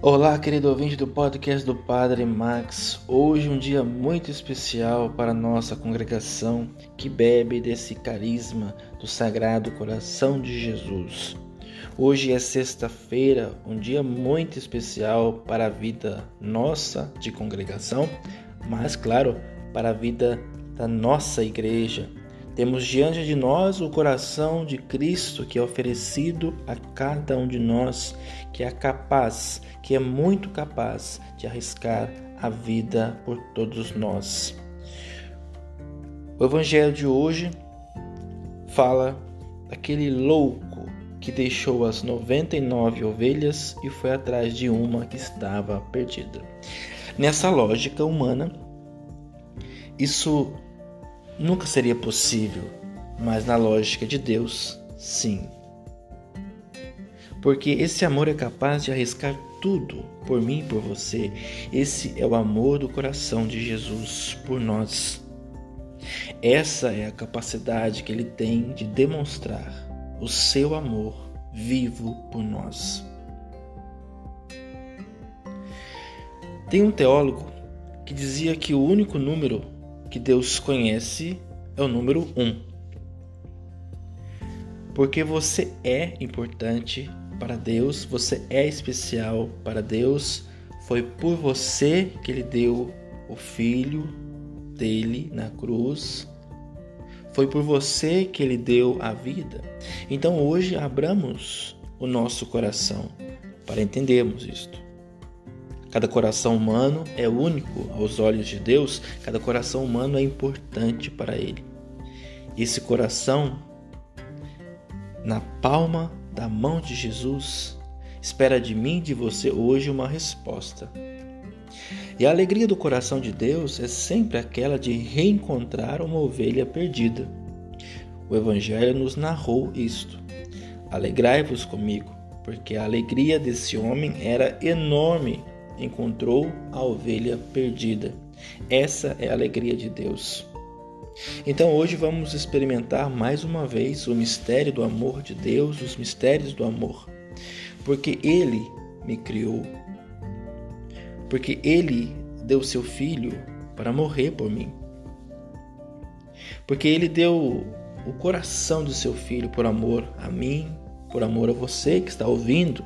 Olá, querido ouvinte do podcast do Padre Max. Hoje um dia muito especial para nossa congregação que bebe desse carisma do Sagrado Coração de Jesus. Hoje é sexta-feira, um dia muito especial para a vida nossa de congregação, mas claro, para a vida da nossa igreja, temos diante de nós o coração de Cristo que é oferecido a cada um de nós, que é capaz, que é muito capaz de arriscar a vida por todos nós. O evangelho de hoje fala daquele louco que deixou as 99 ovelhas e foi atrás de uma que estava perdida. Nessa lógica humana, isso nunca seria possível, mas na lógica de Deus, sim. Porque esse amor é capaz de arriscar tudo por mim e por você. Esse é o amor do coração de Jesus por nós. Essa é a capacidade que ele tem de demonstrar o seu amor vivo por nós. Tem um teólogo que dizia que o único número que Deus conhece é o número 1. Um. Porque você é importante para Deus, você é especial para Deus. Foi por você que ele deu o filho dele na cruz. Foi por você que ele deu a vida. Então hoje abramos o nosso coração para entendermos isto. Cada coração humano é único aos olhos de Deus, cada coração humano é importante para Ele. Esse coração, na palma da mão de Jesus, espera de mim e de você hoje uma resposta. E a alegria do coração de Deus é sempre aquela de reencontrar uma ovelha perdida. O Evangelho nos narrou isto. Alegrai-vos comigo, porque a alegria desse homem era enorme encontrou a ovelha perdida. Essa é a alegria de Deus. Então hoje vamos experimentar mais uma vez o mistério do amor de Deus, os mistérios do amor. Porque Ele me criou. Porque Ele deu seu filho para morrer por mim. Porque Ele deu o coração do seu filho por amor a mim, por amor a você que está ouvindo.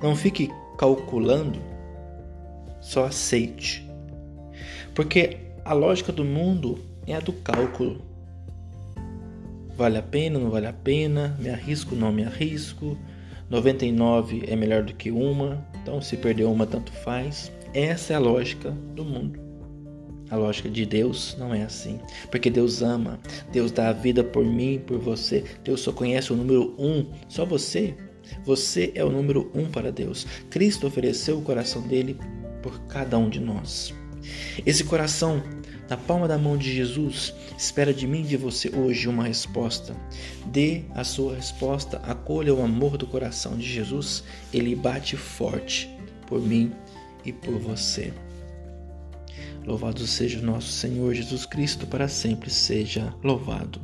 Não fique calculando, só aceite. Porque a lógica do mundo é a do cálculo. Vale a pena, não vale a pena, me arrisco, não me arrisco, 99 é melhor do que uma, então se perder uma, tanto faz. Essa é a lógica do mundo. A lógica de Deus não é assim. Porque Deus ama, Deus dá a vida por mim, por você. Deus só conhece o número um, só você. Você é o número um para Deus. Cristo ofereceu o coração dele por cada um de nós. Esse coração, na palma da mão de Jesus, espera de mim e de você hoje uma resposta. Dê a sua resposta, acolha o amor do coração de Jesus. Ele bate forte por mim e por você. Louvado seja o nosso Senhor Jesus Cristo, para sempre seja louvado.